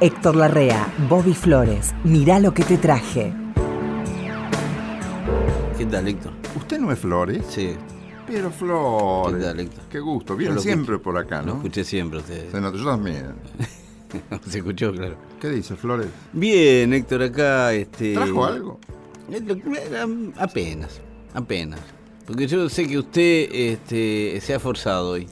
Héctor Larrea, Bobby Flores, mirá lo que te traje. ¿Qué tal, Héctor? ¿Usted no es Flores? Sí, Pero Flores. ¿Qué tal, Héctor? Qué gusto. Viene lo siempre por acá, lo ¿no? escuché siempre a ustedes. Se nota, yo también. Se escuchó, claro. ¿Qué dice Flores? Bien, Héctor, acá. Este, ¿Trajo algo? Eh, lo- eh, Apenas, apenas. Porque yo sé que usted este, se ha forzado hoy.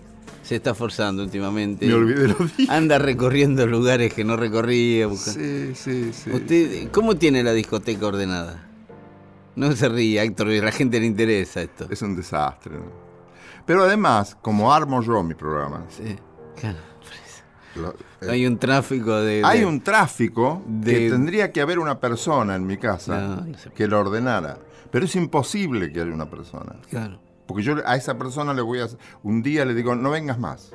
Se está forzando últimamente. Me olvidé los días. Anda recorriendo lugares que no recorría. busca- Sí, sí, sí. ¿Usted cómo tiene la discoteca ordenada? No se ríe, Héctor, a la gente le interesa esto. Es un desastre. ¿no? Pero además, como armo yo mi programa, Sí, claro, lo- Hay un tráfico de... hay un tráfico de- que tendría que haber una persona en mi casa No, no se- que lo ordenara. Pero es imposible que haya una persona. Claro. Porque yo a esa persona le voy a... Un día le digo, no vengas más.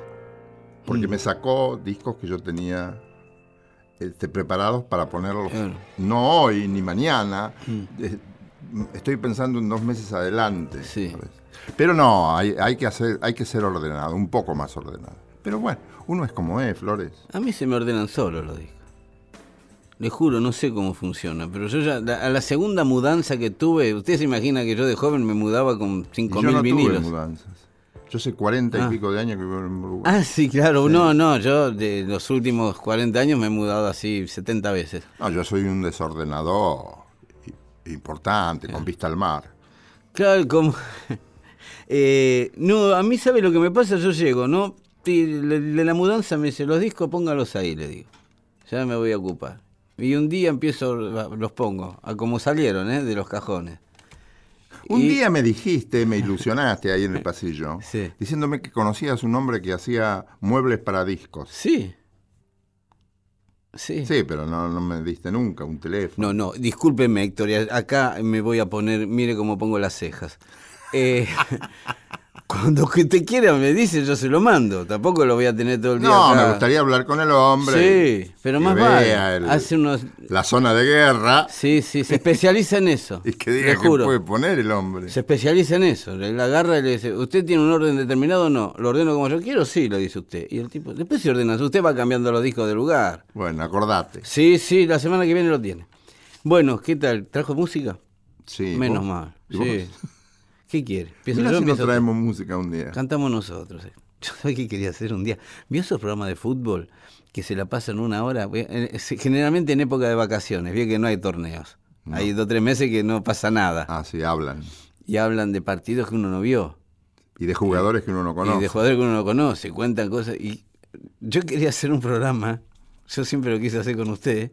Porque Mm. me sacó discos que yo tenía este, preparados para ponerlos. Claro. No hoy ni mañana. Mm. Eh, Estoy pensando en dos meses adelante. Sí. Pero no, hay, hay que hacer, hay que ser ordenado, un poco más ordenado. Pero bueno, uno es como es, Flores. A mí se me ordenan solo los discos. Le juro, no sé cómo funciona, pero yo ya, a la segunda mudanza que tuve, usted se imagina que yo de joven me mudaba con Y 5.000 yo no tuve mudanzas. Yo hace cuarenta y Ah. pico de años que vivo en Uruguay. Ah, sí, claro. No, no, yo de los últimos 40 años me he mudado así 70 veces. No, yo soy un desordenador importante, con vista al mar. Claro, como... Eh, no, a mí sabe lo que me pasa, yo llego, ¿no? De la mudanza me dice, los discos póngalos ahí, le digo. Ya me voy a ocupar. Y un día empiezo, los pongo, a como salieron, ¿eh? De los cajones. Un Y- día me dijiste, me ilusionaste ahí en el pasillo, Sí. diciéndome que conocías un hombre que hacía muebles para discos. Sí. Sí. Sí, pero no, no me diste nunca un teléfono. No, no, discúlpeme, Héctor, acá me voy a poner, mire cómo pongo las cejas. Eh, cuando que te quiera me dice, yo se lo mando. Tampoco lo voy a tener todo el día. No, acá. me gustaría hablar con el hombre. Sí, pero más vale. el- Hace unos. La zona de guerra Sí, sí, se especializa en eso. y que diga que puede poner el hombre. Se especializa en eso. Le agarra y le dice, ¿usted tiene un orden determinado o no? ¿Lo ordeno como yo quiero? Sí, le dice usted. Y el tipo, después se ordena. Usted va cambiando los discos de lugar. Bueno, acordate. Sí, sí, la semana que viene lo tiene. Bueno, ¿qué tal? ¿Trajo música? Sí, Menos vos- mal. ¿y vos? ¿Qué quiere? Empiezo Mira yo, si nos empiezo- traemos música un día. Cantamos nosotros. eh. Yo sabía qué quería hacer un día. ¿Vio esos programas de fútbol que se la pasan una hora? Eh, eh, Generalmente en época de vacaciones. Vio que no hay torneos. Hay dos o tres meses que no pasa nada. Ah, sí, hablan. Y hablan de partidos que uno no vio. Y de jugadores que uno no conoce. Y de jugadores que uno no conoce. Cuentan cosas. Y yo quería hacer un programa. Yo siempre lo quise hacer con usted.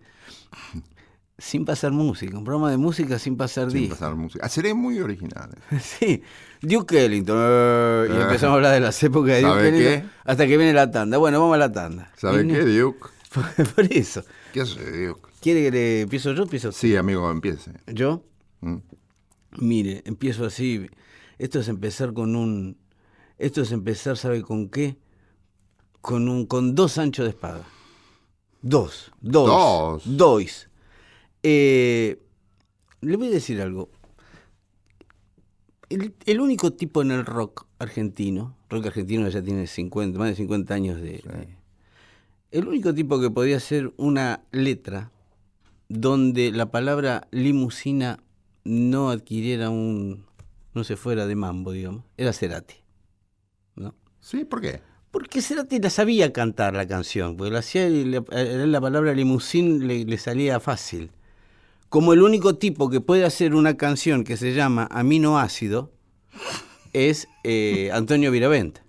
Sin pasar música. Un programa de música sin pasar Sin pasar música. Ah, seré muy original. Sí, Duke Ellington. eh, y empezamos a hablar de las épocas de Duke ¿Sabe Ellington. qué? Hasta que viene la tanda. Bueno, vamos a la tanda. ¿Sabe qué, Duke? Por, por eso. ¿Qué hace, Duke? ¿Quiere que le empiezo yo? Empiezo Sí, amigo, empiece. yo. Mm. Mire, empiezo así. Esto es empezar con un. Esto es empezar, ¿sabe con qué? Con un con dos anchos de espada. Dos. Dos. Dos. Dos. Eh, le voy a decir algo. El, el único tipo en el rock argentino, rock argentino ya tiene 50, más de 50 años de, el único tipo que podía hacer una letra donde la palabra limusina no adquiriera un, no se fuera de mambo, digamos, era Cerati. ¿no? Sí, ¿por qué? Porque Cerati la sabía cantar la canción, porque la, hacía y le- él la palabra limusín le, le salía fácil. Como el único tipo que puede hacer una canción que se llama Aminoácido es eh, Antonio Viravent.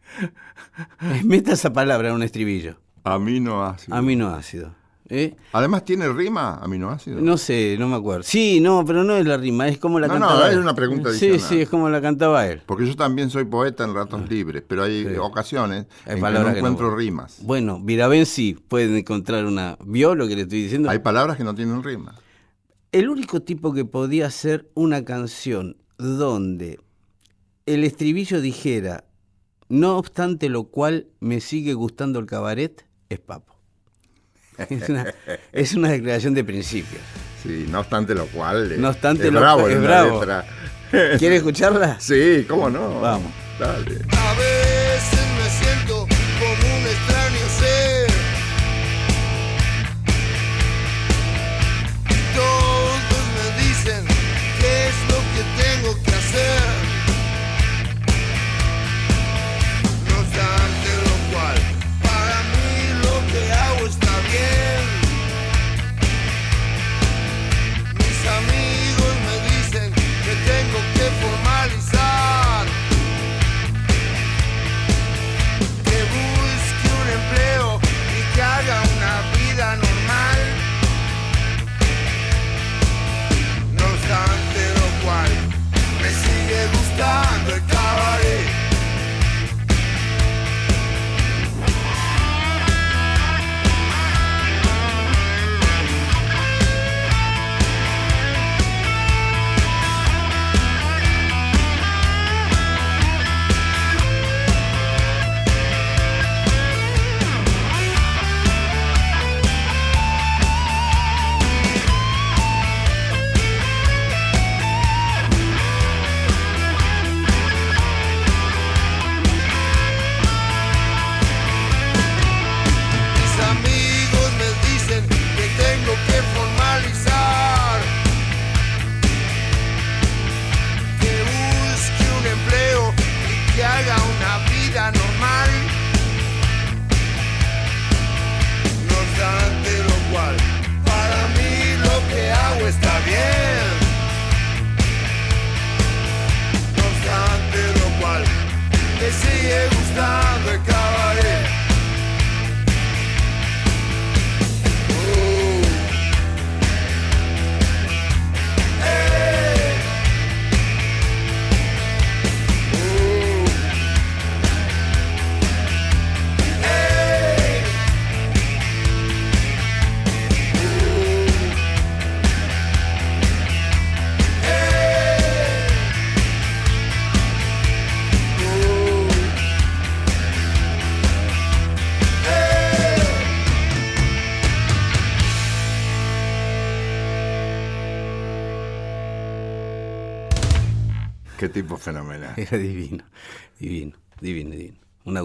Meta esa palabra en un estribillo. Aminoácido. Aminoácido. ¿eh? Además, ¿tiene rima aminoácido? No sé, no me acuerdo. Sí, no, pero no es la rima, es como la No, cantaba no, él. es una pregunta Sí, adicional. sí, es como la cantaba él. Porque yo también soy poeta en ratos libres, pero hay Ah. Sí. ocasiones Hay en que palabras no que no encuentro rimas. Bueno, Viravent sí pueden encontrar una. ¿Vio lo que le estoy diciendo? Hay palabras que no tienen rima. El único tipo que podía hacer una canción donde el estribillo dijera, no obstante lo cual me sigue gustando el cabaret, es Papo. Es una, es una declaración de principios. Sí, no obstante lo cual. eh, No obstante es lo bravo es bravo. letra. ¿Quiere escucharla? Sí, cómo no. Vamos. Dale. A veces gone.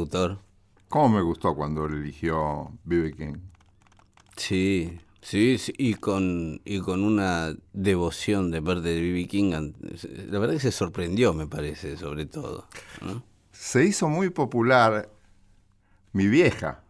Autor. ¿Cómo me gustó cuando eligió B.B. King? Sí, sí, sí, y con, y con una devoción de parte de B.B. King. La verdad que se sorprendió, me parece, sobre todo. ¿no? Se hizo muy popular mi vieja,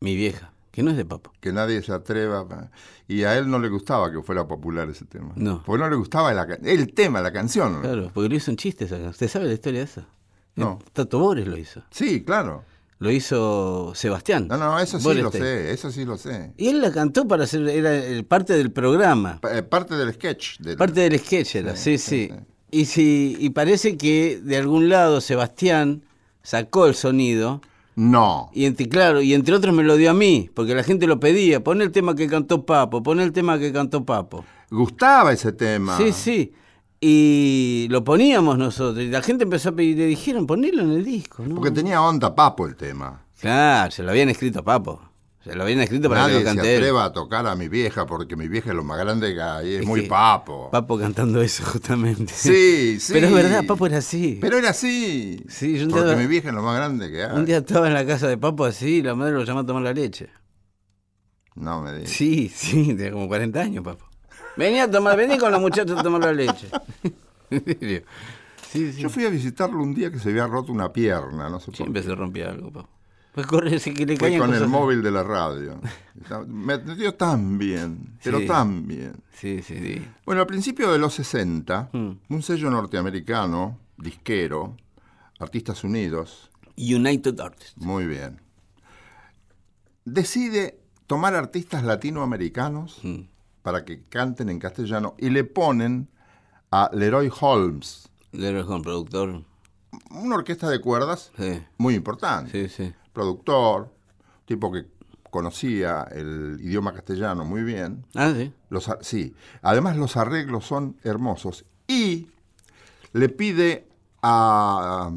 Mi vieja, que no es de papo. que nadie se atreva. Y a él no le gustaba que fuera popular ese tema. No. Porque no le gustaba la el tema, la canción. Claro, porque lo hizo en chistes acá. ¿Usted sabe la historia de esa? No. Tato Bores lo hizo. Sí, claro. Lo hizo Sebastián. No, no, eso sí lo sé, eso sí lo sé. Y él la cantó para hacer, era el- parte del programa. Pa- eh, Parte del sketch. del- Parte del sketch era, sí, Sí, sí. sí, Y, si, y parece que de algún lado Sebastián sacó el sonido No. y entre, claro, y entre otros me lo dio a mí, porque la gente lo pedía, pon el tema que cantó Papo, pon el tema que cantó Papo. Gustaba ese tema. Sí, sí. Y lo poníamos nosotros, y la gente empezó a pedir, le dijeron, ponelo en el disco, ¿no? Porque tenía onda papo el tema. Claro, se lo habían escrito a Papo. Se lo habían escrito para Nadie que lo se cante él. atreva a tocar a mi vieja porque mi vieja es lo más grande que hay. Es, Es muy papo. Papo cantando eso, justamente. Sí, sí. Pero es verdad, Papo era así. Pero era así. Sí, yo porque mi vieja es lo más grande que hay. Un día estaba en la casa de Papo así y la madre lo llamó a tomar la leche. No me digas. Sí, sí, tenía como 40 años, Papo. Venía a tomar, vení con los muchachos a tomar la leche. Sí, sí. Yo fui a visitarlo un día que se había roto una pierna, no sé por Siempre qué. se rompía algo, Papo. Pues corre, sí que le Fue con el móvil de la radio. Me atendió tan bien, pero Sí. tan bien. Sí, sí, sí. Bueno, al principio de los 60, Mm. un sello norteamericano, disquero, Artistas Unidos, United Artists. muy bien, decide tomar artistas latinoamericanos Mm. Para que canten en castellano y le ponen a Leroy Holmes, Leroy Holmes, productor. una orquesta de cuerdas Sí, muy importante, sí, sí. productor, tipo que conocía el idioma castellano muy bien. Ah, sí. Los, sí, además los arreglos son hermosos. Y le pide a,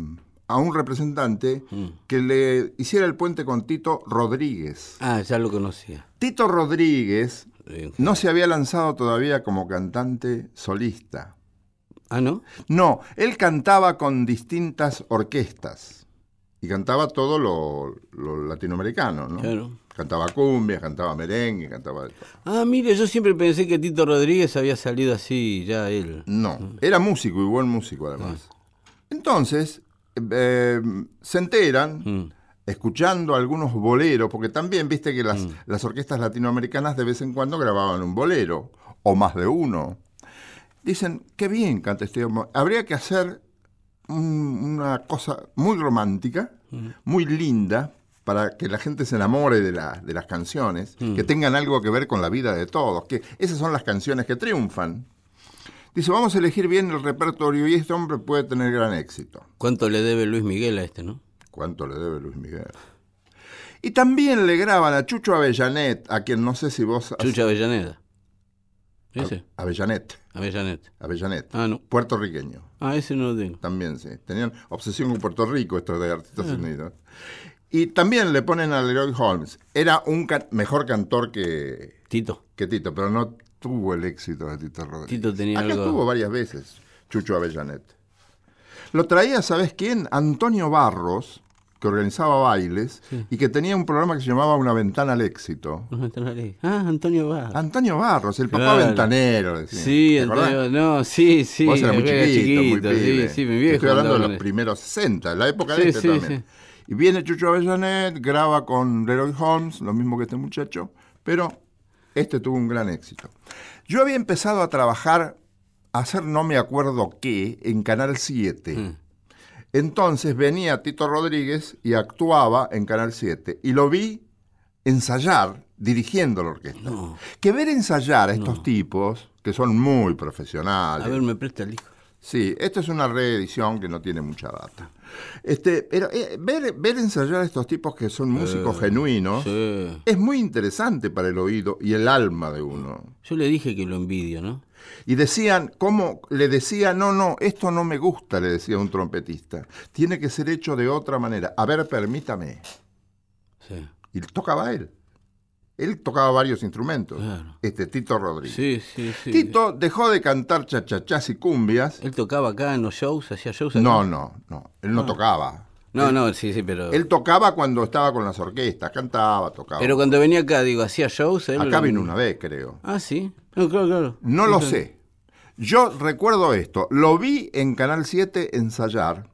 a un representante Mm. que le hiciera el puente con Tito Rodríguez. Ah, ya lo conocía. Tito Rodríguez. No se había lanzado todavía como cantante solista. Ah, ¿no? No, él cantaba con distintas orquestas. Y cantaba todo lo, lo latinoamericano, ¿no? Claro. Cantaba cumbia, cantaba merengue, cantaba. Ah, mire, yo siempre pensé que Tito Rodríguez había salido así, ya él. No, era músico y buen músico además. Entonces, eh, se enteran, Mm. Escuchando algunos boleros, porque también viste que las, las orquestas latinoamericanas de vez en cuando grababan un bolero, o más de uno. Dicen, qué bien canta este hombre. Habría que hacer un- una cosa muy romántica, muy linda, para que la gente se enamore de, la- de las canciones, que tengan algo que ver con la vida de todos, que esas son las canciones que triunfan. Dice, vamos a elegir bien el repertorio y este hombre puede tener gran éxito. ¿Cuánto le debe Luis Miguel a este, no? ¿Cuánto le debe Luis Miguel? Y también le graban a Chucho Avellanet, a quien no sé si vos... has- Chucha Avellaneda. Ese, Avellanet, Avellanet. Avellanet, Ah, no. puertorriqueño. Ah, ese no lo tengo. También, sí. Tenían obsesión con Puerto Rico estos de Artistas Unidos. Y también le ponen a Leroy Holmes. Era un mejor cantor que, Tito. que Tito, pero no tuvo el éxito de Tito Rodríguez. Tito tenía Acá algo- estuvo varias veces Chucho Avellanet. Lo traía, ¿sabes quién? Antonio Barros, que organizaba bailes y que tenía un programa que se llamaba Una Ventana al Éxito. No está la ley. Ah, Antonio Bar. Antonio Barros, el papá Claro. ventanero. decían. Sí. Antonio, no, sí, sí. Vos eras muy era chiquito, muy chiquito, pibe. Sí, sí, mi viejo. Estoy hablando de los primeros 60, la época Sí, de este sí, también. sí. Y viene Chucho Avellanet, graba con Leroy Holmes, lo mismo que este muchacho, pero este tuvo un gran éxito. Yo había empezado a trabajar, a hacer no me acuerdo qué, en Canal 7. Mm. Entonces venía Tito Rodríguez y actuaba en Canal 7. Y lo vi ensayar dirigiendo la orquesta. Que ver ensayar a estos tipos, que son muy profesionales. A ver, me presta el disco. Sí, esta es una reedición que no tiene mucha data. Este, pero eh, ver, ver ensayar a estos tipos que son músicos genuinos Sí. es muy interesante para el oído y el alma de uno. Yo le dije que lo envidio, ¿no? Y decían, ¿cómo? Le decía, no, no, esto no me gusta, le decía un trompetista. Tiene que ser hecho de otra manera. A ver, permítame. Sí. Y tocaba él. Él tocaba varios instrumentos. Claro. Este Tito Rodríguez. Sí, sí, sí. Tito dejó de cantar chachachás y cumbias. Él tocaba acá en los shows, hacía shows. acá? No, no, no. Él no tocaba. No, no, sí, sí, pero. Él tocaba cuando estaba con las orquestas, cantaba, tocaba. Pero cuando venía acá, digo, hacía shows. Él... Acá vino una vez, creo. Ah, sí. No, claro, claro. No lo sé. Yo recuerdo esto. Lo vi en Canal 7 ensayar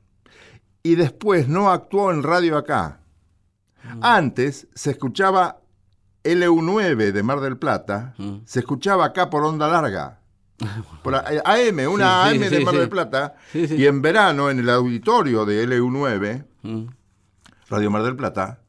y después no actuó en radio acá. Antes se escuchaba LU9 de Mar del Plata, se escuchaba acá por onda larga. Por AM, una Sí, sí, AM de Mar sí. del Plata. Y en verano, en el auditorio de LU9, Mm. Radio Mar del Plata,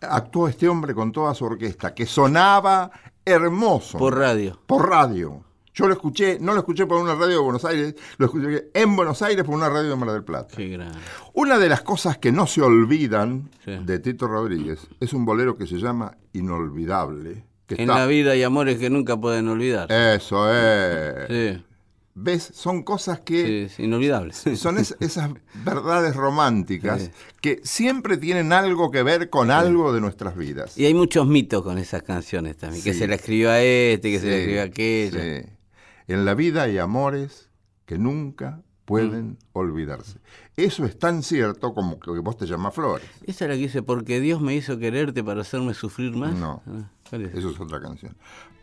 actuó este hombre con toda su orquesta, que sonaba hermoso. Por radio. Por radio. Yo lo escuché, no lo escuché por una radio de Buenos Aires, lo escuché en Buenos Aires por una radio de Mar del Plata. Qué grande. Una de las cosas que no se olvidan Sí. de Tito Rodríguez es un bolero que se llama Inolvidable. que En está- la vida hay amores que nunca pueden olvidar. Eso es. Sí, ¿Ves? Son cosas que sí, es inolvidable. son es- esas verdades románticas Sí. que siempre tienen algo que ver con algo de nuestras vidas. Y hay muchos mitos con esas canciones también. Que se la escribió a este, que se la escribió a aquella. sí. En la vida hay amores que nunca Mm. pueden olvidarse. Eso es tan cierto como que vos te llamas Flores. Esa es la que dice, porque Dios me hizo quererte para hacerme sufrir más. No. Ah. Eso es otra canción.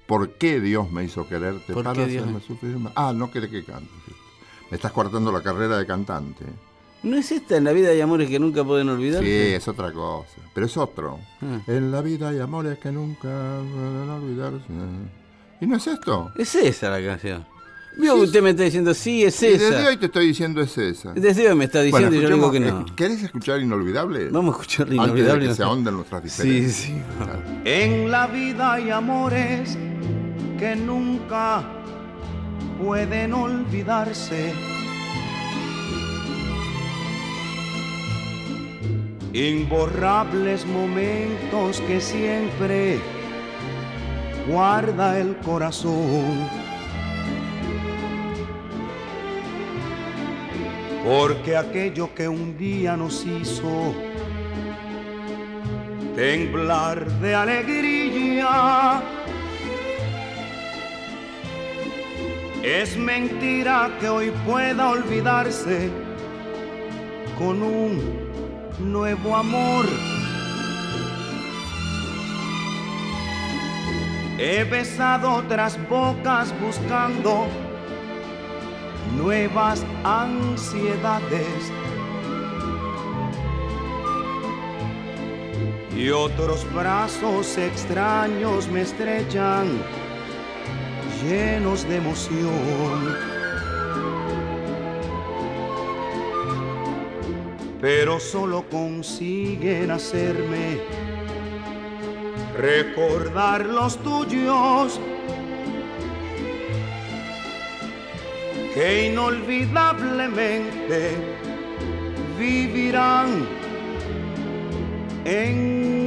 ¿Por qué Dios me hizo quererte ¿Por para qué Dios hacerme me- sufrir más? Ah, no quiere que cante. sí. Me estás cortando la carrera de cantante. ¿No es esta en la vida hay amores que nunca pueden Sí, olvidarse? es otra cosa. Pero es otro. Ah. En la vida hay amores que nunca pueden olvidarse. ¿Y no es esto? Es esa la canción. Vio que usted me está diciendo, sí, es Y desde esa. hoy te estoy diciendo es esa. Desde hoy me está diciendo y yo digo que no. eh, ¿Querés escuchar Inolvidable? Vamos a escuchar Antes de inolvidable. que se ahonden nuestras Sí, diferencias. sí. En la vida hay amores que nunca pueden olvidarse. Imborrables momentos que siempre guarda el corazón. Porque aquello que un día nos hizo temblar de alegría. Es mentira que hoy pueda olvidarse con un nuevo amor. He besado otras bocas buscando nuevas ansiedades. y otros brazos extraños me estrechan, llenos de emoción. Pero solo consiguen hacerme recordar los tuyos, que inolvidablemente vivirán en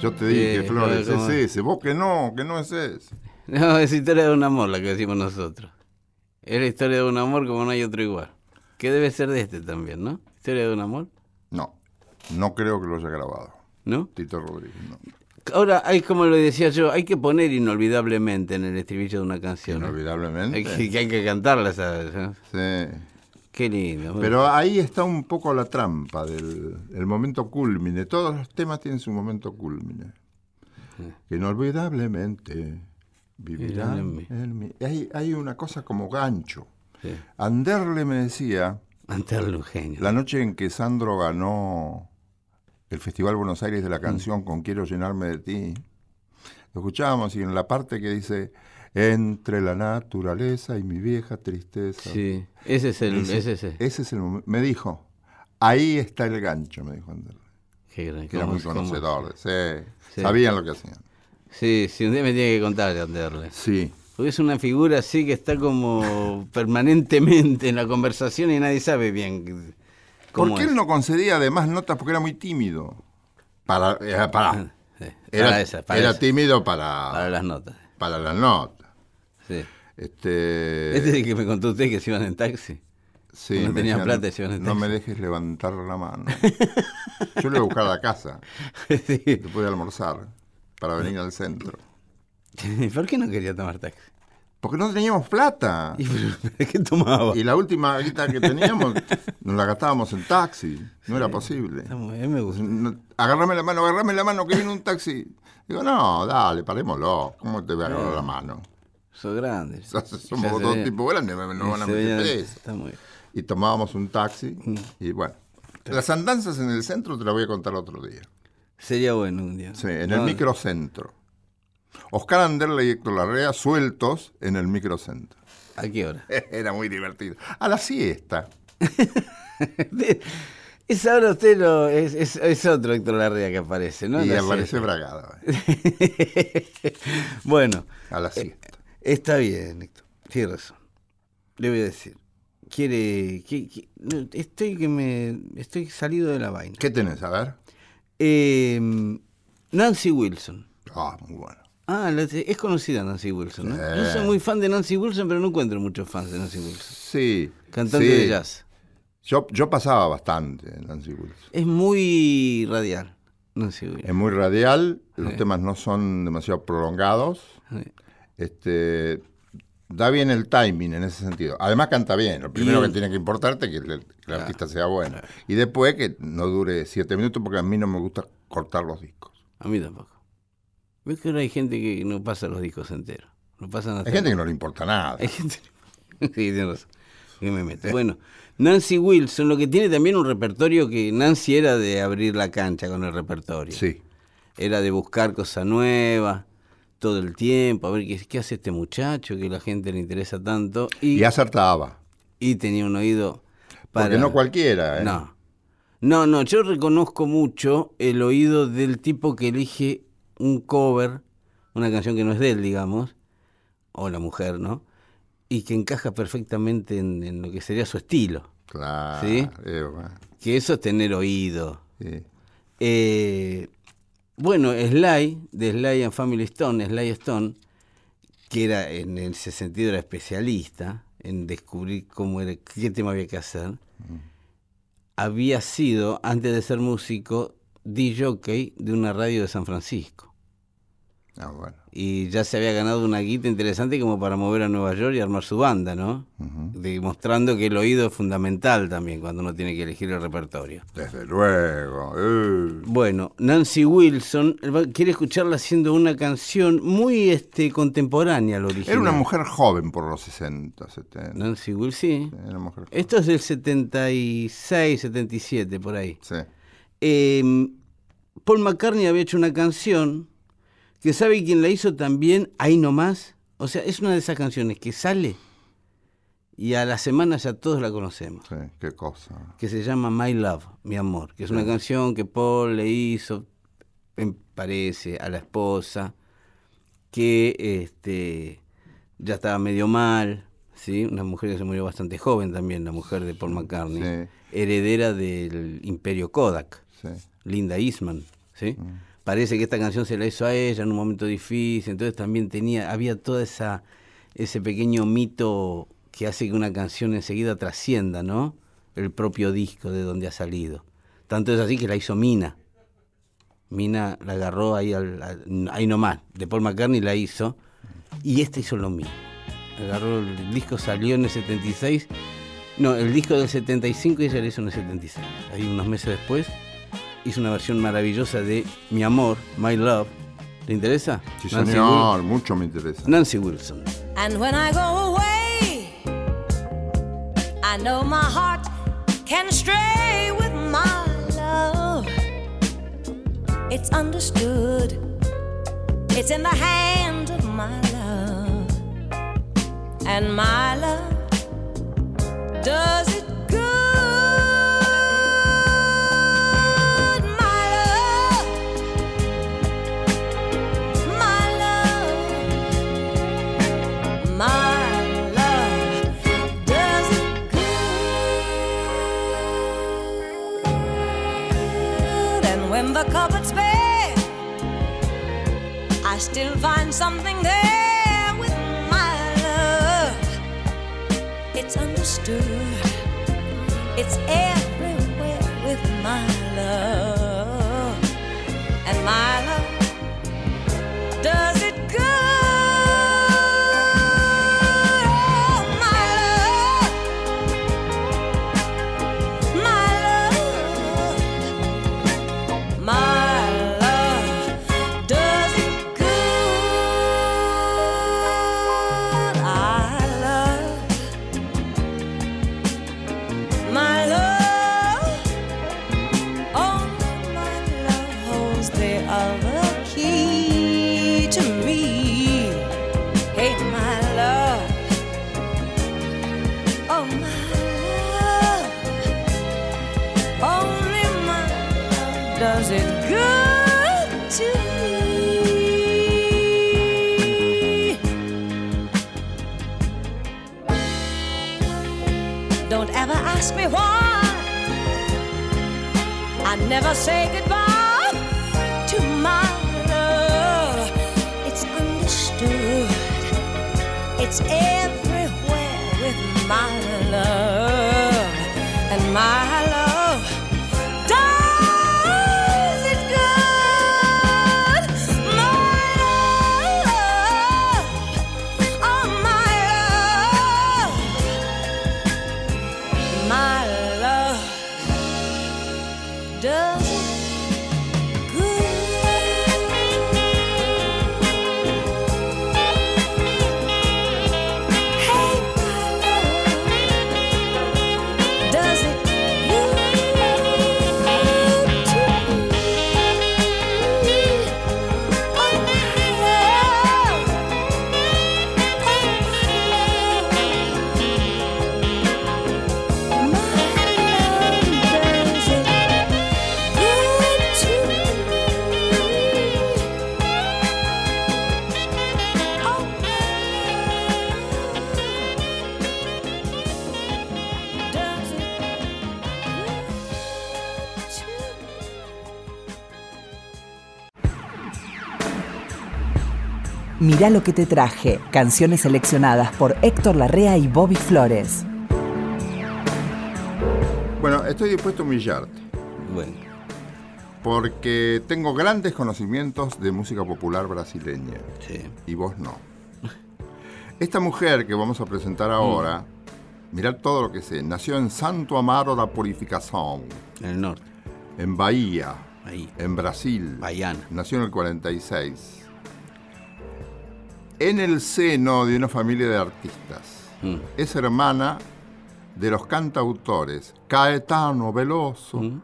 Yo te dije, Sí, Flores, es ese. Vos que no, que no es ese. No, es historia de un amor la que decimos nosotros. Es la historia de un amor como no hay otro igual. Que debe ser de este también, ¿no? Historia de un amor, No, no creo que lo haya grabado. ¿no? Tito Rodríguez, no. Ahora, hay como lo decía yo, hay que poner inolvidablemente en el estribillo de una canción. ¿no? Inolvidablemente. Hay que, que hay que cantarla, ¿sabes? Sí. Qué lindo. Pero ahí está un poco la trampa del el momento culmine. Todos los temas tienen su momento culmine. Que inolvidablemente vivirán Vivirán en mí. en mí. Y Hay, hay una cosa como gancho. Sí. Anderle me decía, Ante el Eugenio. la noche en que Sandro ganó el Festival Buenos Aires de la canción con Quiero llenarme de ti, lo escuchábamos y en la parte que dice, entre la naturaleza y mi vieja tristeza. Sí, ese es el. Ese, Ese, ese. ese es el. Me dijo, ahí está el gancho, me dijo Anderle. Qué gran- Que era muy conocedor. Sí, Sí. Sabían lo que hacían. Sí, sí, un día me tiene que contar de Anderle. Sí. Porque es una figura así que está como permanentemente en la conversación y nadie sabe bien cómo ¿Por qué es. él no concedía además notas? Porque era muy tímido. Para, era, para, Sí, era, para esa, para era tímido para, para las notas. para las notas. Sí. Este, Este es el que me contó usted que se iban en taxi. sí, no me tenía decían, plata y se iban en No taxi". me dejes levantar la mano. Yo le iba a buscar a la casa, Sí. después de almorzar, para venir al centro. ¿Por qué no quería tomar taxi? Porque no teníamos plata. ¿Y pero, qué tomaba? Y la última guita que teníamos nos la gastábamos en taxi. No era posible. Está muy bien, me gusta. No, agarrame la mano, agarrame la mano, que viene un taxi. Digo, no, dale, parémoslo. ¿Cómo te voy a agarrar la mano? Sos grande. Somos Ya dos veía- tipos grandes, no van a meter veía- preso. Está muy bien. Y tomábamos un taxi y bueno. Las andanzas en el centro te las voy a contar otro día. Sería bueno un día. Sí, en No, el microcentro. Oscar Anderle y Héctor Larrea sueltos en el microcentro. ¿A qué hora? Era muy divertido. A la siesta. Es ahora usted es, es, es otro Héctor Larrea que aparece, ¿no? y La aparece siesta. Eh, bueno, A la siesta. Está bien, Héctor. Tiene razón. Le voy a decir. Quiere. que- que- no, estoy que me. Estoy salido de la vaina. ¿Qué tenés? A ver. Eh, Nancy Wilson. Ah, muy bueno. Ah, es conocida Nancy Wilson, ¿no? Sí. Yo soy muy fan de Nancy Wilson, pero no encuentro muchos fans de Nancy Wilson. Sí. Cantante sí. de jazz. Yo, yo pasaba bastante en Nancy Wilson. Es muy radial, Nancy Wilson. Es muy radial, los Sí. temas no son demasiado prolongados. Este, da bien el timing en ese sentido. Además canta bien. Lo primero Y- que tiene que importarte es que el, que el artista sea bueno. Y después que no dure siete minutos porque a mí no me gusta cortar los discos. A mí tampoco. ¿Ves que ahora hay gente que no pasa los discos enteros? No pasan hasta Hay gente que no le importa nada. Hay gente... sí, tiene razón. ¿Qué me meto? Bueno, Nancy Wilson, lo que tiene también un repertorio que Nancy era de abrir la cancha con el repertorio. Sí. Era de buscar cosas nuevas todo el tiempo, a ver qué, qué hace este muchacho, que a la gente le interesa tanto. Y, Y acertaba. y tenía un oído para... Porque no cualquiera. ¿eh? No. No, no, yo reconozco mucho el oído del tipo que elige un cover, una canción que no es de él, digamos, o la mujer, ¿no? Y que encaja perfectamente en, en lo que sería su estilo. Claro. ¿Sí? eh, bueno, Que eso es tener oído. sí. Eh, bueno, Sly, de Sly and Family Stone, Sly Stone, que era en ese sentido era especialista en descubrir cómo era, qué tema había que hacer, había sido, antes de ser músico, DJ de una radio de San Francisco. Ah, bueno. Y ya se había ganado una guita interesante como para mover a Nueva York y armar su banda, ¿no? Ujú. Demostrando que el oído es fundamental también cuando uno tiene que elegir el repertorio. Desde luego. eh. Bueno, Nancy Wilson quiere escucharla haciendo una canción muy este, contemporánea al original. Era una mujer joven por los 60, 70. Nancy Wilson, sí. Era mujer joven. Esto es del 76, 77, por ahí. Sí. Eh, Paul McCartney había hecho una canción que sabe quién la hizo también, ahí nomás. O sea, es una de esas canciones que sale y a la semana ya todos la conocemos. Sí, qué cosa. que se llama My Love, mi amor, que es una canción que Paul le hizo, me parece, a la esposa, que este, ya estaba medio mal, ¿sí? una mujer que se murió bastante joven también, la mujer de Paul McCartney, Sí. heredera del imperio Kodak, Sí. Linda Eastman, ¿sí? Parece que esta canción se la hizo a ella en un momento difícil, entonces también tenía, había toda esa ese pequeño mito que hace que una canción enseguida trascienda, ¿no? El propio disco de donde ha salido. Tanto es así que la hizo Mina. Mina la agarró ahí, al, ahí nomás, de Paul McCartney la hizo, y esta hizo lo mismo. Agarró, el disco salió en el 76, no, el disco del 75 y ella lo hizo en el 76. Ahí unos meses después hizo una versión maravillosa de Mi Amor, My Love. ¿Le interesa? Sí, Nancy señor, mucho me interesa. Nancy Wilson. And when I go away, I know my heart can stray with my love. It's understood, it's in the hand of my love. And my love does it still find something there with my love. It's understood, it's everywhere Mirá lo que te traje. Canciones seleccionadas por Héctor Larrea y Bobby Flores. Bueno, estoy dispuesto a humillarte, Bueno, porque tengo grandes conocimientos de música popular brasileña, sí. y vos no. Esta mujer que vamos a presentar ahora, mirad todo lo que sé, nació en Santo Amaro da Purificación, En el norte, en Bahía, ahí. en Brasil. Baiana. Nació en el 46. En el seno de una familia de artistas. Mm. Es hermana de los cantautores Caetano Veloso Mm.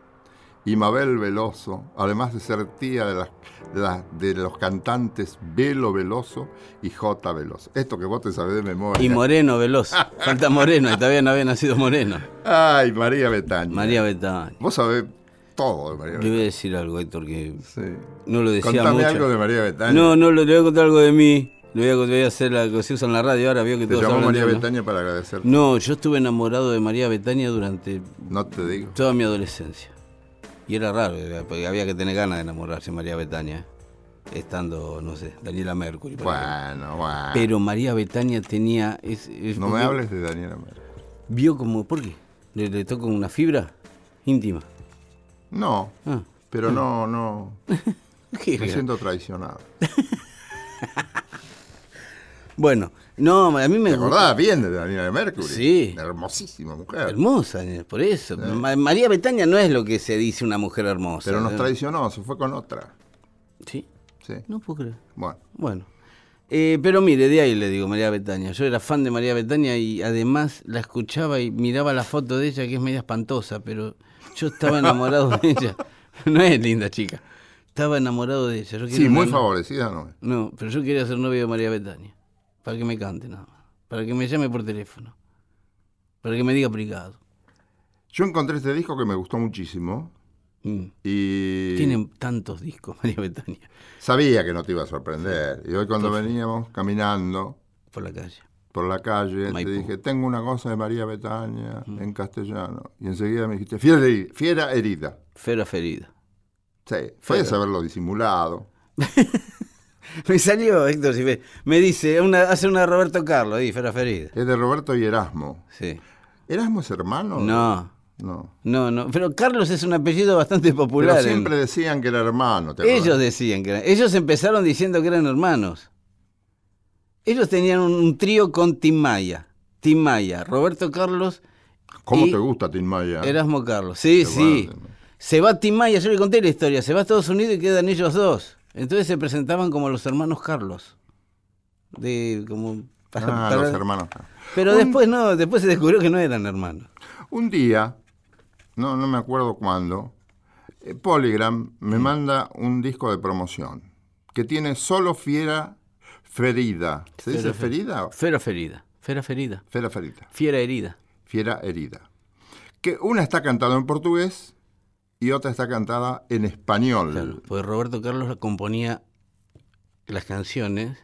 y Mabel Veloso, además de ser tía de, las- de las- de los cantantes Velo Veloso y J. Veloso. Esto que vos te sabés de memoria. Y Moreno Veloz. Falta Moreno, y todavía no había nacido Moreno. Ay, María Betaña. María Betán. Vos sabés todo de María Le voy a Betaña. decir algo, Héctor, que Sí. no lo decía Contame mucho. algo de María Betaña. No, no, le voy a contar algo de mí. Le voy a, voy a hacer la que se usa en la radio ahora, veo que Te todos llamó de María. Betaña para agradecer. No, yo estuve enamorado de María Betania durante No te digo. toda mi adolescencia. Y era raro, porque había que tener ganas de enamorarse de María Betania, estando, no sé, Daniela Mercury. ejemplo. Bueno, bueno. Pero María Betania tenía... es- es- no me hables de Daniela Mer. Vio como... ¿Por qué? ¿Le, le toca una fibra íntima? No, Ah, pero no, no. Me siento traicionado. Bueno, no, a mí me ¿Te acordás bien de Daniela de Mercury? Sí. Hermosísima mujer. Hermosa, eh, por eso. Ma- María Betania no es lo que se dice una mujer hermosa. Pero nos ¿no? traicionó, se fue con otra. Sí, Sí. no puedo creer. Bueno. Bueno. Eh, pero mire, de ahí le digo María Betania. Yo era fan de María Betania y además la escuchaba y miraba la foto de ella, que es media espantosa, pero yo estaba enamorado de ella. No es linda chica. Estaba enamorado de ella. Yo Sí, muy una- favorecida, ¿no? No, pero yo quería ser novio de María Betania. Para que me cante nada más. Para que me llame por teléfono. Para que me diga privado. Yo encontré este disco que me gustó muchísimo Mm. y Tienen tantos discos, María Betania, sabía que no te iba a sorprender. Y hoy cuando veníamos caminando por la calle. por la calle, Maipú. te dije, tengo una cosa de María Betania en castellano. Y enseguida me dijiste, fiera, heri- fiera herida. Fera ferida. Sí, puedes haberlo disimulado. Me salió, Héctor, si ve- me dice, una, hace una de Roberto Carlos, ahí, Fera ferida. Es de Roberto y Erasmo. Sí. ¿Erasmo es hermano? No, No. no, no. Pero Carlos es un apellido bastante popular. Pero en- siempre decían que era hermano. ¿te? Ellos decían que eran. Ellos empezaron diciendo que eran hermanos. Ellos tenían un, un trío con Tim Maya. Tim Maya, Roberto Carlos, ¿Cómo y te gusta Tim Maya? Erasmo Carlos. Sí, sí. Se va Tim Maya, yo le conté la historia. Se va a Estados Unidos y quedan ellos dos. Entonces se presentaban como los hermanos Carlos. De como para- Ah, para- los hermanos. Pero Un- después no, después se descubrió que no eran hermanos. Un día, no, no me acuerdo cuándo, eh, Polygram me manda un disco de promoción que tiene solo Fiera Ferida. ¿Se dice Ferida? Fera ferida. Fera ferida. Fiera Ferida. Fiera herida. Fiera Herida. Que una está cantada en portugués y otra está cantada en español. Claro, porque Roberto Carlos componía las canciones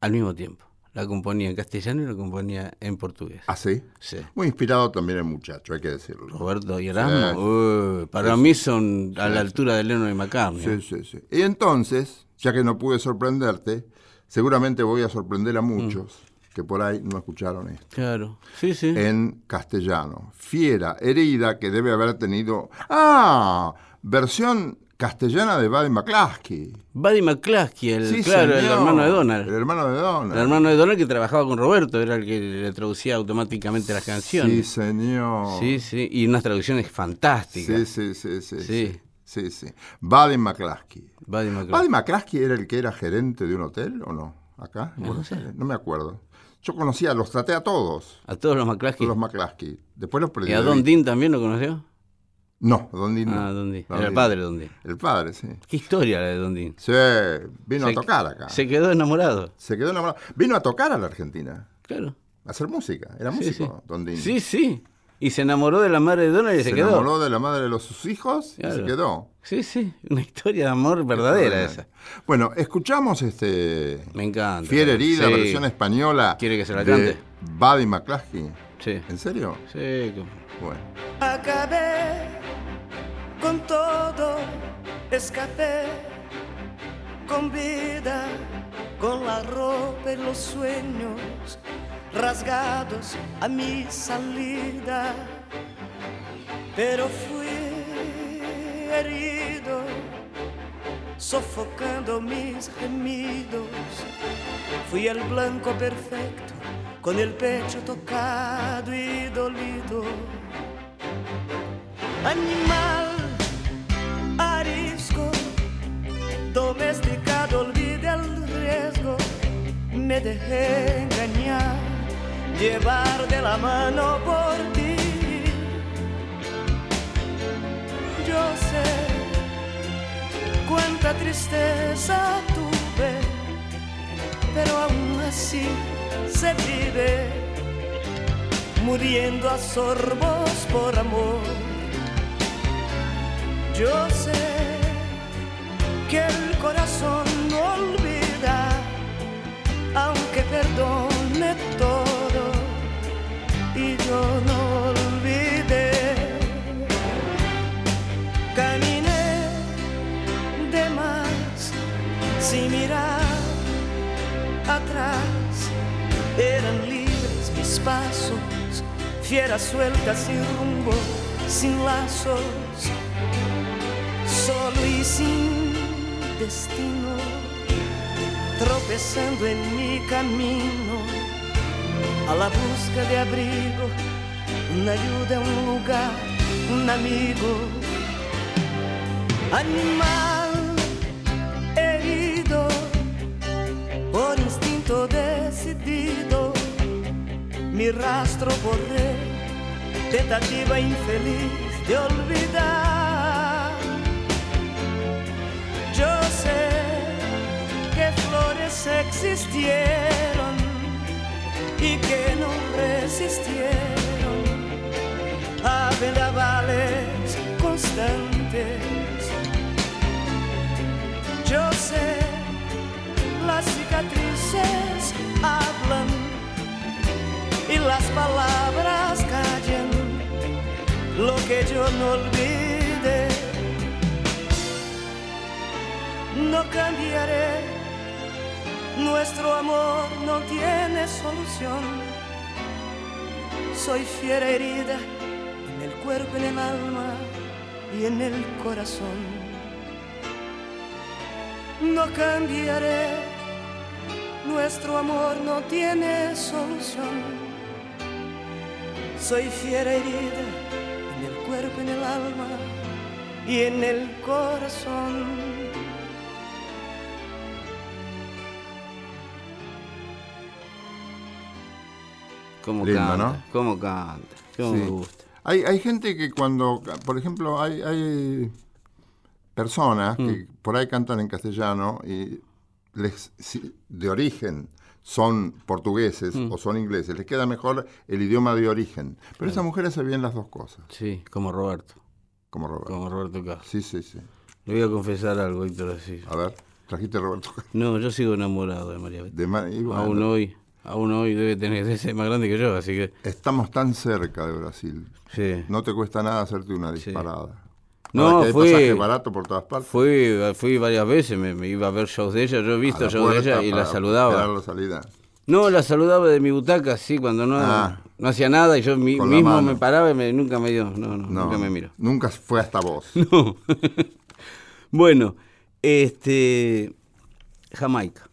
al mismo tiempo. La componía en castellano y la componía en portugués. ¿Así? Sí. Muy inspirado también el muchacho, hay que decirlo. Roberto y Erasmo, para mí son a la altura de Lennon y McCartney. Sí, sí, sí. Y entonces, ya que no pude sorprenderte, seguramente voy a sorprender a muchos que por ahí no escucharon esto. Claro, sí, sí. En castellano. Fiera, herida, que debe haber tenido. ¡Ah! Versión castellana de Buddy McCluskey. Buddy McCluskey, el, Sí, claro, el hermano de Donald. El hermano de Donald. El hermano de Donald que trabajaba con Roberto, era el que le traducía automáticamente las Sí, canciones. señor. Sí, sí, y unas traducciones fantásticas. Sí, sí, sí, sí. Sí. Sí, sí. sí. Buddy McCluskey. Buddy McCluskey. ¿Buddy McCluskey era el que era gerente de un hotel o no? ¿Acá? en Buenos Aires? No me acuerdo. Yo conocía, los traté a todos, A todos los McCluskey. los McCluskey. Después los ¿Y perdí. a de Don. Dean también lo conoció? No, Don Dean no. Ah, Don Dean. Don Era el padre de Don Dean. El padre, sí. Qué historia la de Don Dean. Sí, vino Se- a tocar acá. Se quedó enamorado. Se quedó enamorado. Vino a tocar a la Argentina, Claro. a hacer música. Era Sí, músico, sí. Don Dean. Sí, sí. Y se enamoró de la madre de Donald y se, se quedó. enamoró de la madre de los sus hijos y se quedó. Sí, sí. Una historia de amor verdadera esa. Bueno, escuchamos este Me encanta. Fiera Herida, Sí. versión española. ¿Quiere que se la cante? Buddy McCluskey. Sí. ¿En serio? Sí. Bueno. Acabé con todo, escapé con vida, con la ropa y los sueños rasgados a mi salida. Pero fui herido, sofocando mis gemidos. Fui el blanco perfecto, con el pecho tocado y dolido animal arisco, domesticado, olvide el riesgo, me dejé engañar, llevar de la mano por ti. Yo sé cuánta tristeza tuve, pero aún así se vive muriendo a sorbos por amor. Yo sé que el corazón no olvida, aunque perdone eran libres mis pasos, fieras sueltas sin rumbo, sin lazos solo y sin destino, tropezando en mi camino a la busca de abrigo, una ayuda, un lugar, un amigo. Animal decidido, mi rastro borré, tentativa infeliz de olvidar. Yo sé que flores existieron y que no resistieron a constantes. Yo sé, las cicatrices hablan y las palabras callan lo que yo no olvide. No cambiaré, nuestro amor no tiene solución. Soy fiera herida en el cuerpo, en el alma y en el corazón. No cambiaré, nuestro amor no tiene solución. Soy fiera herida en el cuerpo, en el alma y en el corazón. ¿Cómo Lindo, canta? ¿no? ¿Cómo canta? ¿Cómo Sí. me gusta? Hay, hay gente que cuando, por ejemplo, hay, hay personas que por ahí cantan en castellano y les, si- de origen son portugueses o son ingleses, les queda mejor el idioma de origen. Pero esas mujeres se bien las dos cosas, Sí, como Roberto. como Roberto. Como Roberto Carlos. Sí, sí, sí. Le voy a confesar algo, Héctor, así. A ver, trajiste Roberto. No, yo sigo enamorado de María Betty. Bueno, Aún hoy, aún hoy debe tener ser más grande que yo, así que Estamos tan cerca de Brasil. sí. No te cuesta nada hacerte una disparada. No, hay fue- pasaje barato por todas partes. Fui, fui varias veces, me, me iba a ver shows de ella, yo he visto shows de ella y la saludaba. la salida. No, la saludaba de mi butaca, sí, cuando no, Ah. no hacía nada y yo mi- mismo me paraba y me- nunca me dio, no, no, No, nunca me miró. Nunca fue hasta vos. No. bueno, este. Jamaica.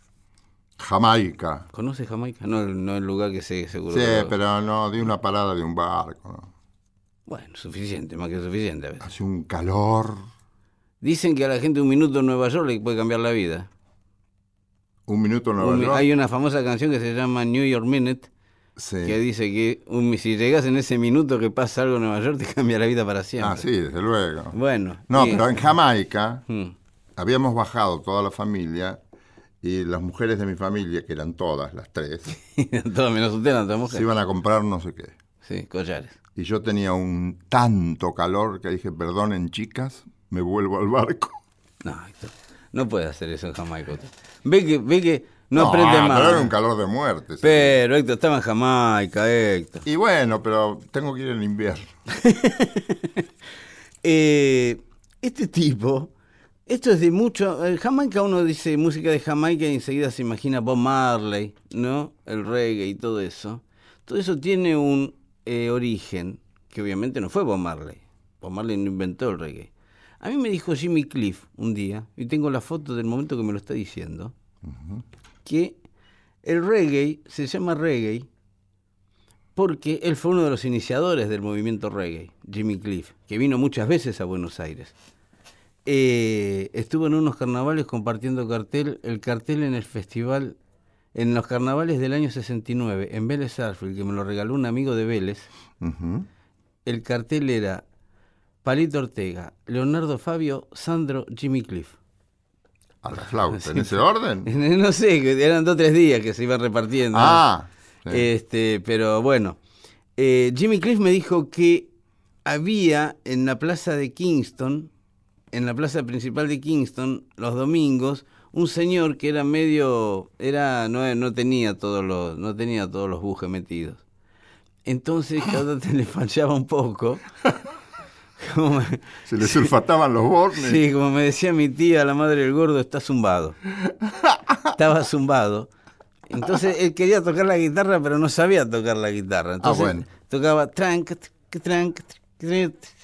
Jamaica. ¿Conoce Jamaica? No, no el lugar que sé, seguro. Sí, pero no, di una parada de un barco. ¿no? Bueno, suficiente, más que suficiente a veces. Hace un calor. Dicen que a la gente un minuto en Nueva York le puede cambiar la vida. Un minuto en Nueva Un York. hay una famosa canción que se llama New York Minute, Sí. que dice que un- si llegas en ese minuto que pasa algo en Nueva York, te cambia la vida para siempre. Ah, sí, desde luego. Bueno. No, y- pero en Jamaica Mm, habíamos bajado toda la familia y las mujeres de mi familia, que eran todas, las tres, Todo menos usted, no, toda se iban a comprar no sé qué. Sí, collares. Y yo tenía un tanto calor que dije, perdonen chicas, me vuelvo al barco. No, no puede hacer eso en Jamaica. Ve que, ve que no, aprende más. pero era un calor de muerte. sí. Pero Héctor estaba en Jamaica, Héctor. Y bueno, pero tengo que ir en invierno. Eh, este tipo, esto es de mucho. En Jamaica uno dice música de Jamaica y enseguida se imagina Bob Marley, ¿no? El reggae y todo eso. Todo eso tiene un eh, origen que obviamente no fue Bob Marley. Bob Marley no inventó el reggae. A mí me dijo Jimmy Cliff un día, y tengo la foto del momento que me lo está diciendo, que el reggae se llama reggae porque él fue uno de los iniciadores del movimiento reggae, Jimmy Cliff, que vino muchas veces a Buenos Aires. Eh, estuvo en unos carnavales compartiendo cartel, el cartel en el festival, en los carnavales del año 69, en Vélez Sarsfield, que me lo regaló un amigo de Vélez. El cartel era Palito Ortega, Leonardo Fabio, Sandro, Jimmy Cliff. A la flauta. ¿en ese orden? No sé, eran dos o tres días que se iban repartiendo. Ah, sí. Este, pero bueno, eh, Jimmy Cliff me dijo que había en la plaza de Kingston, en la plaza principal de Kingston, los domingos, un señor que era medio, era, no, no tenía todos los, no tenía todos los bujes metidos. Entonces cada te le fallaba un poco. Como me- se le sulfataban los bornes. Sí, como me decía mi tía, la madre del gordo, está zumbado. Estaba zumbado. Entonces él quería tocar la guitarra, pero no sabía tocar la guitarra. Entonces bueno. tocaba trank, trank,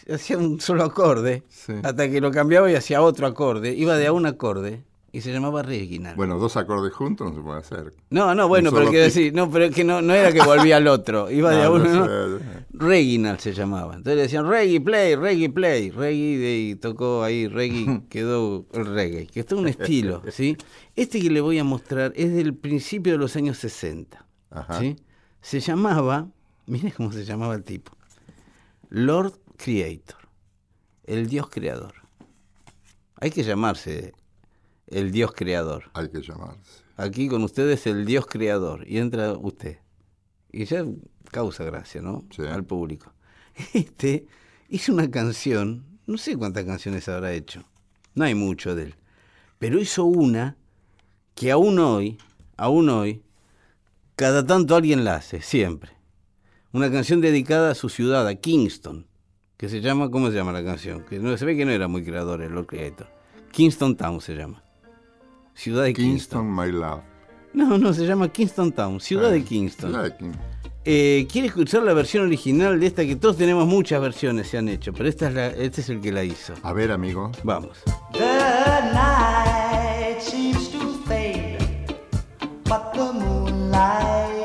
hacía un solo acorde, Sí. hasta que lo cambiaba y hacía otro acorde. Iba de a un acorde y se llamaba Reginald. Bueno, dos acordes juntos no se puede hacer. no, no, bueno, pero quiero decir, no, pero es que no, no era que volvía al otro, iba de a No, uno. no ¿no? sé. Reginald se llamaba. Entonces le decían reggae play, reggae play, reggae de- y tocó ahí, reggae, quedó el reggae, que está un estilo, ¿sí? Este que le voy a mostrar es del principio de los años 60, Ajá. ¿sí? Se llamaba, mire cómo se llamaba el tipo, Lord Creator, el Dios creador. Hay que llamarse el Dios creador. Hay que llamarse. Aquí con ustedes el Dios creador y entra usted. Y ya causa gracia, ¿no? Sí. Al público. Este hizo una canción, no sé cuántas canciones habrá hecho, no hay mucho de él, pero hizo una que aún hoy, aún hoy, cada tanto alguien la hace, siempre. Una canción dedicada a su ciudad, a Kingston, que se llama, ¿cómo se llama la canción? Que no, se ve que no era muy creador el Lord Creator. Kingston Town se llama. Ciudad de Kingston. Kingston, my love. No, no, se llama Kingston Town, ciudad de Ah, Kingston. ciudad de King- Eh, ¿Quiere escuchar la versión original de esta? Que todos tenemos muchas versiones, se han hecho, pero esta es la- este es el que la hizo. A ver, amigo. Vamos. The night seems to fade, but the moonlight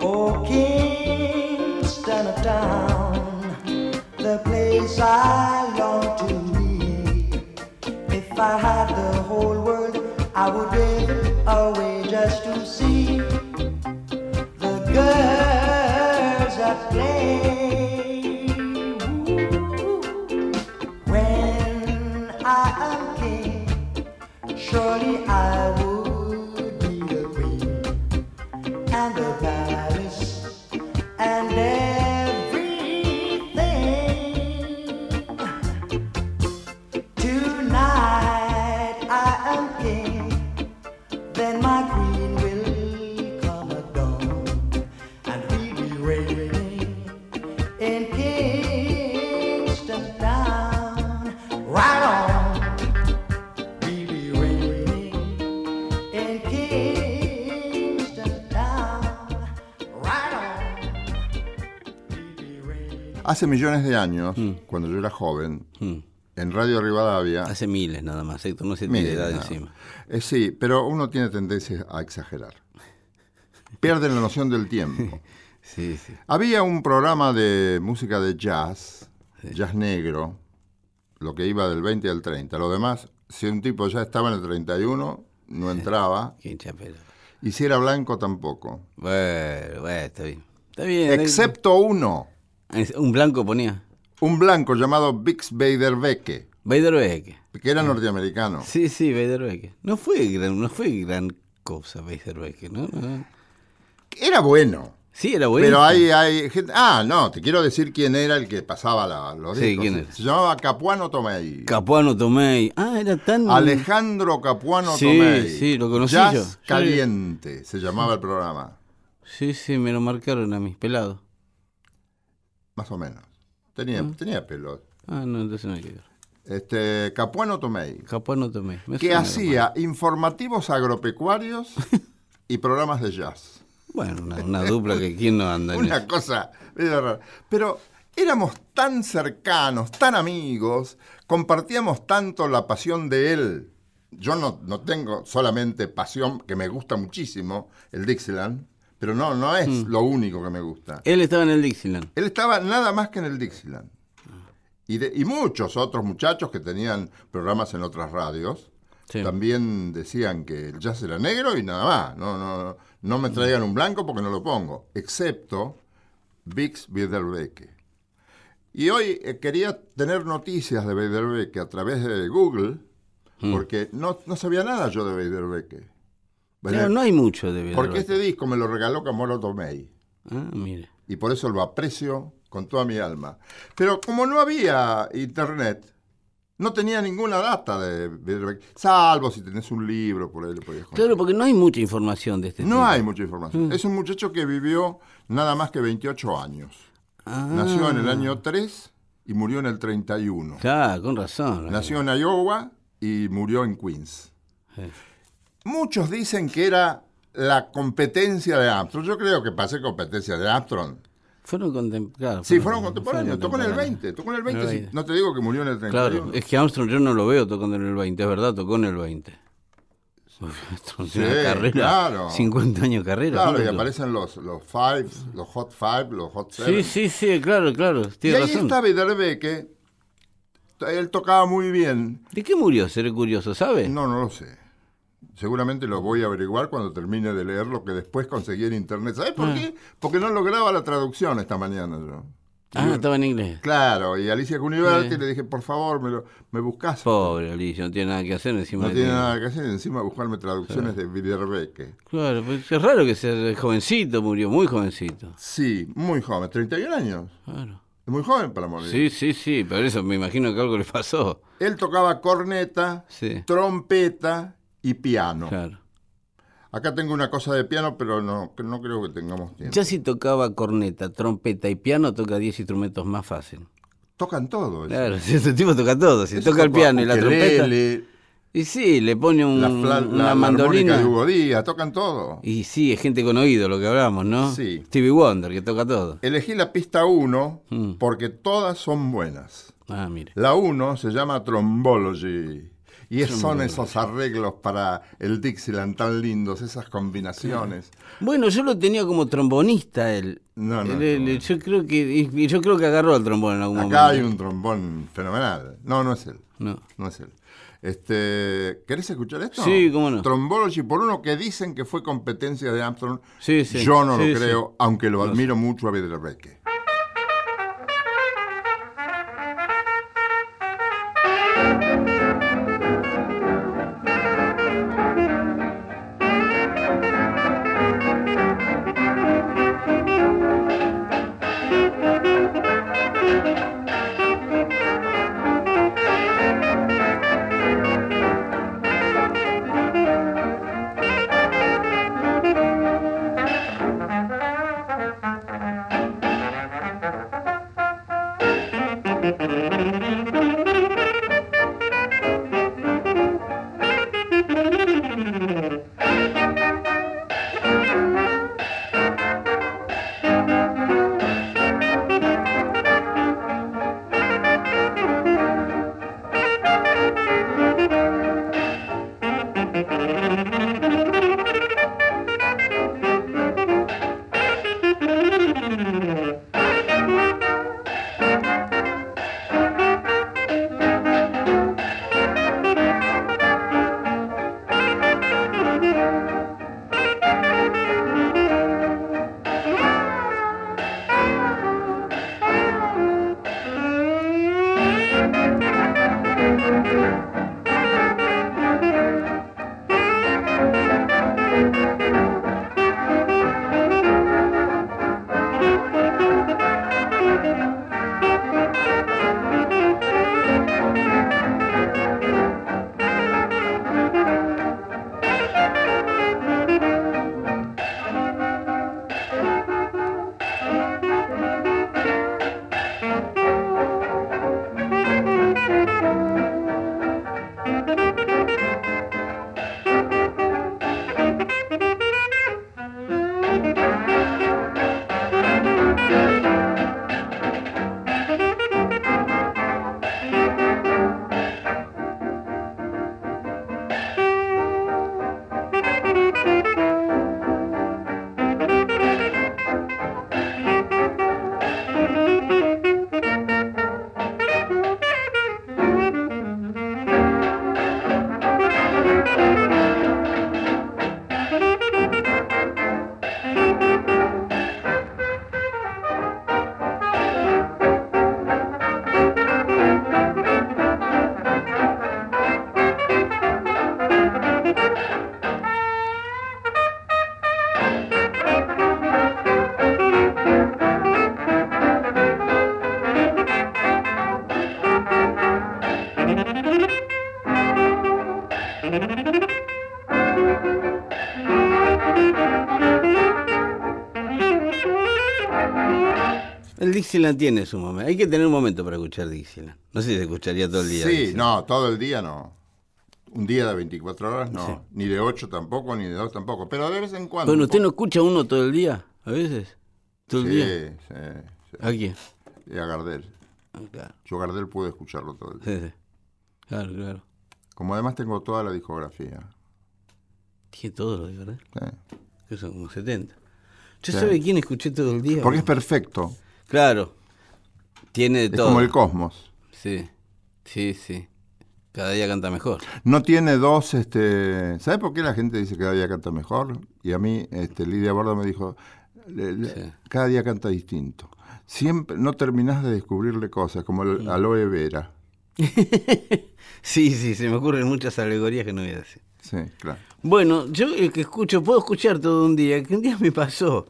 Oh, Kingston town, the place I long to be. If I had the Hace millones de años, cuando yo era joven, Mm. en Radio Rivadavia. Hace miles nada más, Héctor, no se tiene edad no. encima. Eh, sí, pero uno tiene tendencia a exagerar. Pierde la noción del tiempo. Sí, sí. Había un programa de música de jazz, jazz negro, lo que iba del 20 al 30. Lo demás, si un tipo ya estaba en el 31, no entraba. Y si era blanco, tampoco. Bueno, bueno, está bien. Está bien. Excepto uno, Es- Un blanco ponía. un blanco llamado Bix Beiderbecke, Beiderbecke. que era norteamericano. Sí, sí, Beiderbecke. No fue gran, no fue gran cosa Beiderbecke, ¿no? No. Era bueno. Sí, era bueno. Pero hay, hay gente. Ah, no, te quiero decir quién era el que pasaba la- los Sí, discos. ¿quién Se- era? Se llamaba Capuano Tomei. Capuano Tomei. Ah, era tan. Alejandro Capuano Sí, Tomei. sí, lo conocí Jazz yo. Yo- Caliente se llamaba el programa. Sí, sí, me lo marcaron a mis pelados. Más o menos. Tenía, Mm. tenía pelo. Ah, no, entonces no hay que ver. Este, Capuano Tomei. Capuano Tomei. Me Que hacía informativos agropecuarios y programas de jazz. Bueno, una, una dupla que quién no anda en Una eso? cosa medio rara. Pero éramos tan cercanos, tan amigos, compartíamos tanto la pasión de él. Yo no, no tengo solamente pasión, que me gusta muchísimo, el Dixieland, pero no, no es Mm. lo único que me gusta. Él estaba en el Dixieland. Él estaba nada más que en el Dixieland. Y, de- y muchos otros muchachos que tenían programas en otras radios Sí. también decían que el jazz era negro y nada más. No, no, no, no me traigan un blanco porque no lo pongo. Excepto Bix Biederbecke. Y hoy eh, quería tener noticias de Biederbecke a través de Google Mm. porque no, no sabía nada yo de Biederbecke. Pero no hay mucho de Porque verdad. este disco me lo regaló Camilo Tomei Ah, mire. y por eso lo aprecio con toda mi alma. Pero como no había internet, no tenía ninguna data de salvo si tenés un libro por ahí lo podías. Claro, porque no hay mucha información de este No tipo. hay mucha información. Mm. Es un muchacho que vivió nada más que 28 años. Ah, Nació en el año 3 y murió en el 31. Claro, con razón. Nació en Iowa y murió en Queens. Sí. Muchos dicen que era la competencia de Armstrong. Yo creo que pasé competencia de Armstrong. Fueron contemporáneos. Sí, fueron contemporáneos. Tocó en el 20. Tocó en el 20. En el sí. 20. No te digo que murió en el 31. Claro, es que Armstrong yo no lo veo tocando en el 20, es verdad, tocó en el 20. Uf, Armstrong tiene Sí, una carrera, claro. 50 años de carrera. Claro, y aparecen los, los fives, los hot five, los hot Sí, seven. sí, sí, claro, claro, y ahí razón. está Biederbeque. Él tocaba muy bien. ¿De qué murió? Seré curioso, ¿sabe? No, no lo sé. Seguramente lo voy a averiguar cuando termine de leer lo que después conseguí en internet. ¿Sabes por Ah. qué? Porque no lograba la traducción esta mañana yo. Ah, estaba en inglés. Claro, y Alicia Cuniverti le dije, por favor, me, lo, me buscas. Pobre Alicia, no tiene nada que hacer encima No de tiene ti. nada que hacer, encima buscarme traducciones de Biederbeque. Claro, pues es raro que sea jovencito, murió muy jovencito. Sí, muy joven, 31 años. Claro. Es muy joven para morir. Sí, sí, sí, por eso me imagino que algo le pasó. Él tocaba corneta, Sí. trompeta y piano. Claro. Acá tengo una cosa de piano, pero no, no creo que tengamos tiempo. Ya si tocaba corneta, trompeta y piano, toca 10 instrumentos más fácil. Tocan todo. eso. Claro, si ese tipo toca todo. Si Ese toca el piano y la trompeta. ukelele, Y sí, le pone un, la, fla- una la mandolina. de Hugo Díaz, tocan todo. Y sí, es gente con oído lo que hablamos, ¿no? Sí. Stevie Wonder, que toca todo. Elegí la pista 1 Mm. porque todas son buenas. Ah, mire. La 1 se llama Trombology. Y es- son esos arreglos para el Dixieland tan lindos, esas combinaciones. Bueno, yo lo tenía como trombonista él. No, no, Él- él- no. yo creo que yo creo que agarró el trombón en algún Acá hay momento. un trombón fenomenal. No, no es él. No. No es él. Este, ¿Querés escuchar esto? Sí, cómo no. Trombology, por uno que dicen que fue competencia de Armstrong, Sí, sí. yo no Sí, lo sí. creo, aunque lo No admiro mucho a Biederbeck. Dixieland tiene su momento. Hay que tener un momento para escuchar Dixieland. No sé si se escucharía todo el día. Sí, Dixieland. no, todo el día no. Un día de 24 horas no. Ni de 8 tampoco, ni de 2 tampoco. Pero de vez en cuando. Bueno, ¿usted no escucha uno todo el día? ¿A veces? ¿Todo el sí, día? Sí, sí. ¿A quién? Y a Gardel. Ah, claro. Yo Gardel pude escucharlo todo el día. Sí, sí. Claro, claro. Como además tengo toda la discografía. Tiene todo lo de verdad. Sí. Que son como 70. ¿Yo sabe quién escuché todo el día? Porque es perfecto. Claro. Tiene de Es todo. como el cosmos. Sí, sí, sí. Cada día canta mejor. No tiene dos, este... ¿Sabe por qué la gente dice que cada día canta mejor? Y a mí, este, Lidia Borda me dijo, le- le- Sí. cada día canta distinto. Siempre, no terminás de descubrirle cosas, como el aloe vera. Sí, sí, se me ocurren muchas alegorías que no voy a decir. Sí, claro. Bueno, yo el que escucho, puedo escuchar todo un día, que un día me pasó.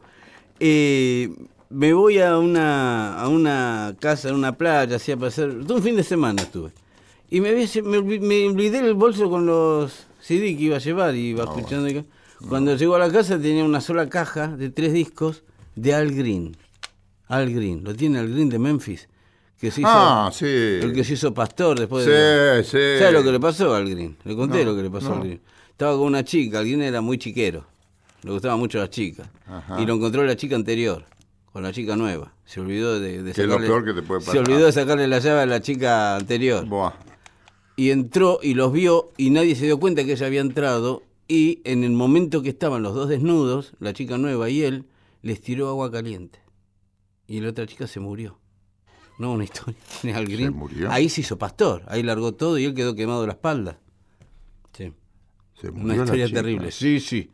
Eh, me voy a una, a una casa, a una playa, así a pasar, un fin de semana estuve. Y me, había- me, olvi- me olvidé el bolso con los CD que iba a llevar y iba escuchando. y- Cuando llegó a la casa tenía una sola caja de tres discos de Al Green. Al Green, lo tiene Al Green de Memphis. Que se hizo, Ah, sí. El que se hizo pastor después Sí, de... sí. ¿Sabes lo que le pasó al Green? Le conté No, lo que le pasó no. al Green. Estaba con una chica, el Green era muy chiquero. Le gustaban mucho las chicas. Ajá. Y lo encontró la chica anterior, con la chica nueva. Se olvidó de, de Que es lo peor que te puede Se pasar. olvidó de sacarle la llave a la chica anterior. Buah. Y entró y los vio y nadie se dio cuenta que ella había entrado. Y en el momento que estaban los dos desnudos, la chica nueva y él, les tiró agua caliente. Y la otra chica se murió. No, una historia. Al Green. murió? Ahí se hizo pastor. Ahí largó todo y él quedó quemado la espalda. Sí. Se Una murió la historia terrible. Sí, sí.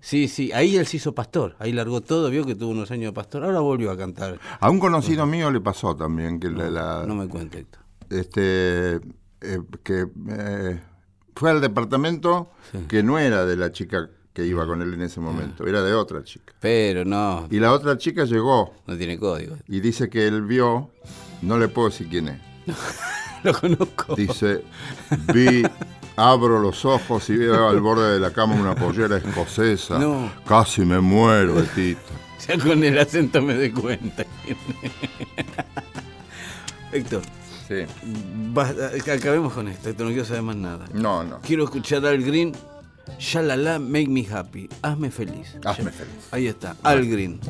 Sí, sí. Ahí él se hizo pastor. Ahí largó todo. Vio que tuvo unos años de pastor. Ahora volvió a cantar. A un conocido mío le pasó también que la, la- No me cuente, Héctor. este eh, que eh, fue al departamento que no era de la chica que iba con él en ese momento, era de otra chica. Pero no, Y la otra chica llegó no tiene código. y dice que él vio, no le puedo decir quién es, Lo conozco. dice, vi, abro los ojos y veo al borde de la cama una pollera escocesa, No. casi me muero, Betito. Ya con el acento me doy cuenta. Héctor, Sí. basta, acabemos con esto. Héctor, no quiero saber más nada. No, no. Quiero escuchar Al Green. Shalala, make me happy. Hazme feliz. Hazme feliz. Ahí está, Al Green.